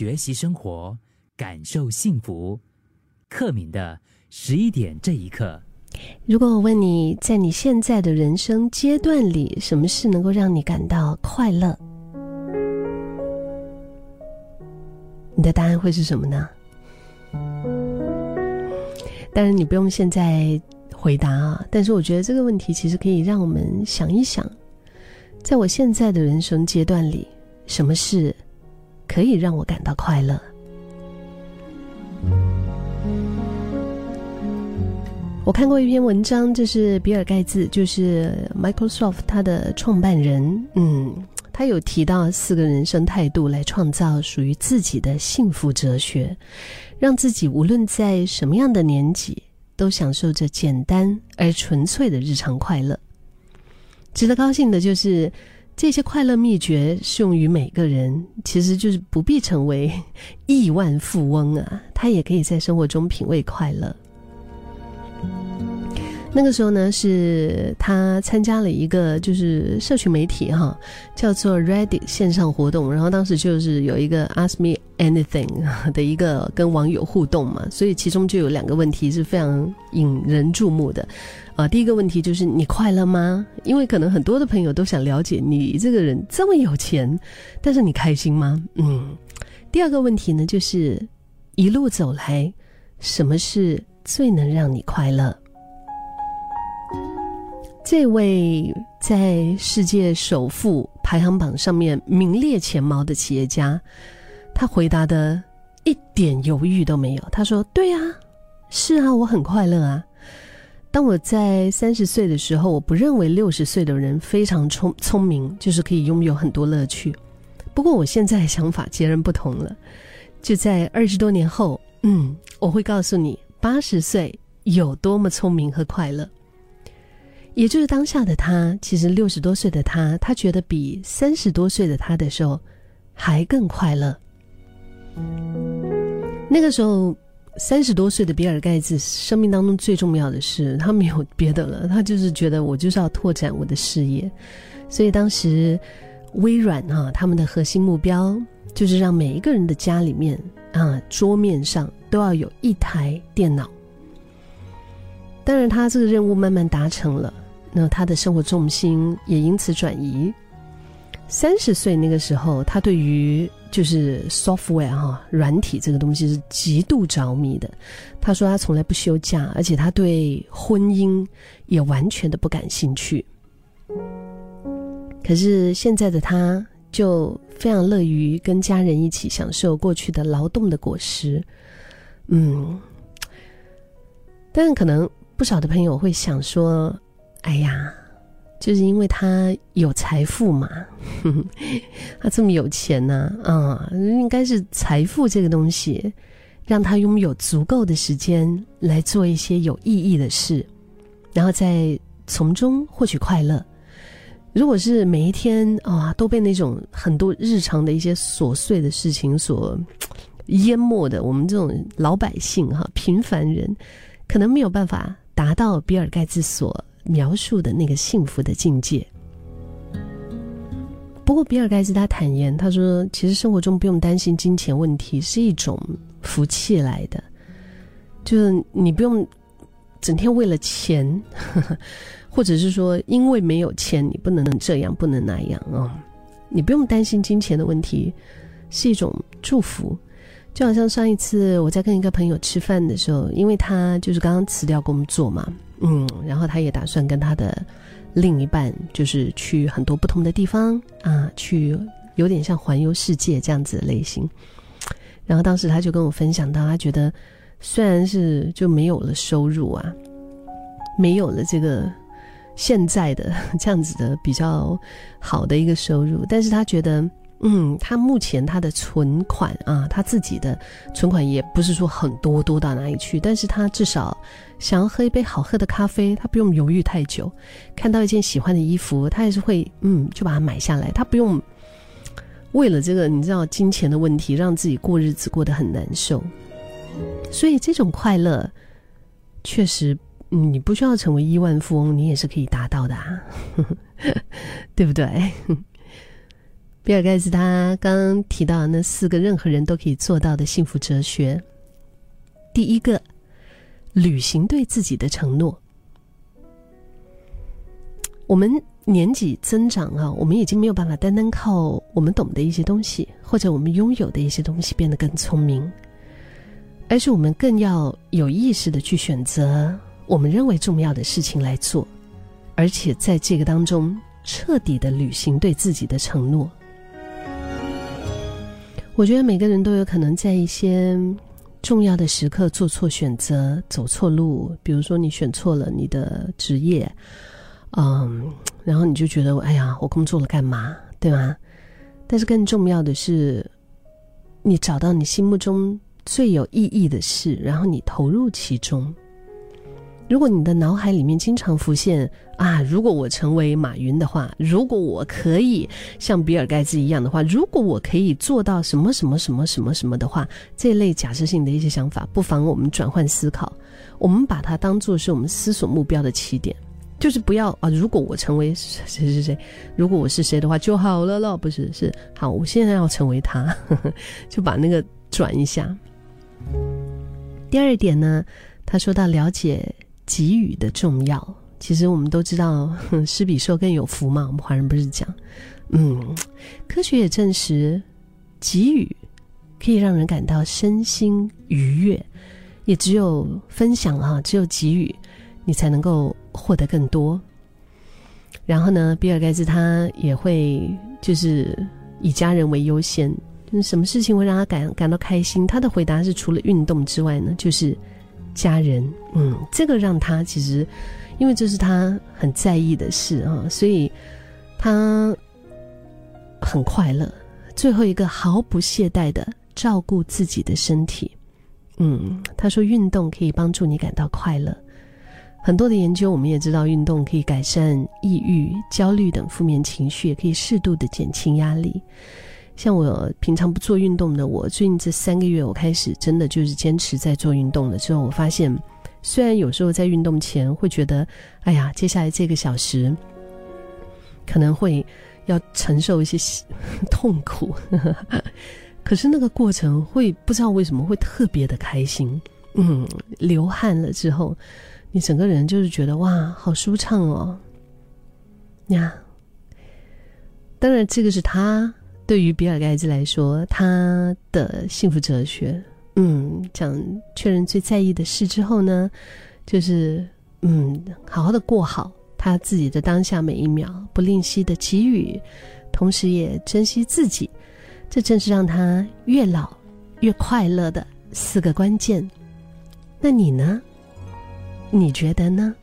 学习生活，感受幸福。克敏的十一点这一刻，如果我问你在你现在的人生阶段里，什么事能够让你感到快乐？你的答案会是什么呢？当然，你不用现在回答啊。但是，我觉得这个问题其实可以让我们想一想，在我现在的人生阶段里，什么事可以让我感到快乐？我看过一篇文章，就是比尔盖茨，就是 Microsoft 他的创办人，嗯，他有提到四个人生态度来创造属于自己的幸福哲学，让自己无论在什么样的年纪，都享受着简单而纯粹的日常快乐。值得高兴的就是，这些快乐秘诀适用于每个人，其实就是不必成为 亿万富翁啊，他也可以在生活中品味快乐。那个时候呢，是他参加了一个就是社群媒体哈，叫做 Reddit 线上活动，然后当时就是有一个 Ask Me Anything 的一个跟网友互动嘛，所以其中就有两个问题是非常引人注目的，啊，第一个问题就是你快乐吗？因为可能很多的朋友都想了解你这个人这么有钱，但是你开心吗？嗯，第二个问题呢，就是一路走来，什么是最能让你快乐？这位在世界首富排行榜上面名列前茅的企业家，他回答的一点犹豫都没有。他说：“对啊，是啊，我很快乐啊。当我在三十岁的时候，我不认为六十岁的人非常聪聪明，就是可以拥有很多乐趣。不过我现在想法截然不同了。就在二十多年后，嗯，我会告诉你，八十岁有多么聪明和快乐。”也就是当下的他，其实六十多岁的他，他觉得比三十多岁的他的时候还更快乐。那个时候，三十多岁的比尔盖茨生命当中最重要的是，他没有别的了，他就是觉得我就是要拓展我的事业。所以当时微软啊，他们的核心目标就是让每一个人的家里面啊，桌面上都要有一台电脑。当然，他这个任务慢慢达成了。那他的生活重心也因此转移。三十岁那个时候，他对于就是 software 哈软体这个东西是极度着迷的。他说他从来不休假，而且他对婚姻也完全的不感兴趣。可是现在的他就非常乐于跟家人一起享受过去的劳动的果实。嗯，但可能不少的朋友会想说。哎呀，就是因为他有财富嘛，他这么有钱呢，啊，应该是财富这个东西，让他拥有足够的时间来做一些有意义的事，然后再从中获取快乐。如果是每一天啊都被那种很多日常的一些琐碎的事情所淹没的，我们这种老百姓哈平凡人，可能没有办法达到比尔盖茨所。描述的那个幸福的境界。不过，比尔盖茨他坦言，他说：“其实生活中不用担心金钱问题，是一种福气来的。就是你不用整天为了钱，呵 呵或者是说因为没有钱你不能这样不能那样啊。你不用担心金钱的问题，是一种祝福。就好像上一次我在跟一个朋友吃饭的时候，因为他就是刚刚辞掉工作嘛。”嗯，然后他也打算跟他的另一半，就是去很多不同的地方啊，去有点像环游世界这样子的类型。然后当时他就跟我分享到，他觉得虽然是就没有了收入啊，没有了这个现在的 这样子的比较好的一个收入，但是他觉得。嗯，他目前他的存款啊，他自己的存款也不是说很多多到哪里去，但是他至少想要喝一杯好喝的咖啡，他不用犹豫太久，看到一件喜欢的衣服，他也是会嗯就把它买下来，他不用为了这个你知道金钱的问题让自己过日子过得很难受，所以这种快乐确实，你不需要成为亿万富翁，你也是可以达到的，啊，对不对？比尔盖茨他刚提到那四个任何人都可以做到的幸福哲学，第一个，履行对自己的承诺。我们年纪增长啊，我们已经没有办法单单靠我们懂的一些东西，或者我们拥有的一些东西变得更聪明，而是我们更要有意识的去选择我们认为重要的事情来做，而且在这个当中彻底的履行对自己的承诺。我觉得每个人都有可能在一些重要的时刻做错选择、走错路，比如说你选错了你的职业。嗯，然后你就觉得，哎呀，我工作了干嘛，对吗？但是更重要的是，你找到你心目中最有意义的事，然后你投入其中。如果你的脑海里面经常浮现啊，如果我成为马云的话，如果我可以像比尔盖茨一样的话，如果我可以做到什么什么什么什么什么的话，这类假设性的一些想法，不妨我们转换思考，我们把它当做是我们思索目标的起点。就是不要啊！如果我成为谁谁谁，如果我是谁的话就好了了，不是是好，我现在要成为他，就把那个转一下。第二点呢，他说到了解给予的重要。其实我们都知道，施比受更有福嘛。我们华人不是讲，嗯，科学也证实，给予可以让人感到身心愉悦。也只有分享啊，只有给予。你才能够获得更多。然后呢，比尔盖茨他也会就是以家人为优先。什么事情会让他感感到开心？他的回答是除了运动之外呢，就是家人。嗯，这个让他其实，因为这是他很在意的事啊，所以他很快乐。最后一个毫不懈怠的照顾自己的身体。嗯，他说运动可以帮助你感到快乐。很多的研究，我们也知道，运动可以改善抑郁、焦虑等负面情绪，也可以适度的减轻压力。像我平常不做运动的，我最近这三个月，我开始真的就是坚持在做运动了。之后我发现，虽然有时候在运动前会觉得，哎呀，接下来这个小时可能会要承受一些 痛苦，可是那个过程会不知道为什么会特别的开心。嗯，流汗了之后。你整个人就是觉得哇，好舒畅哦，呀！当然，这个是他对于比尔盖茨来说他的幸福哲学。嗯，讲确认最在意的事之后呢，就是嗯，好好的过好他自己的当下每一秒，不吝惜的给予，同时也珍惜自己。这正是让他越老越快乐的四个关键。那你呢？你觉得呢？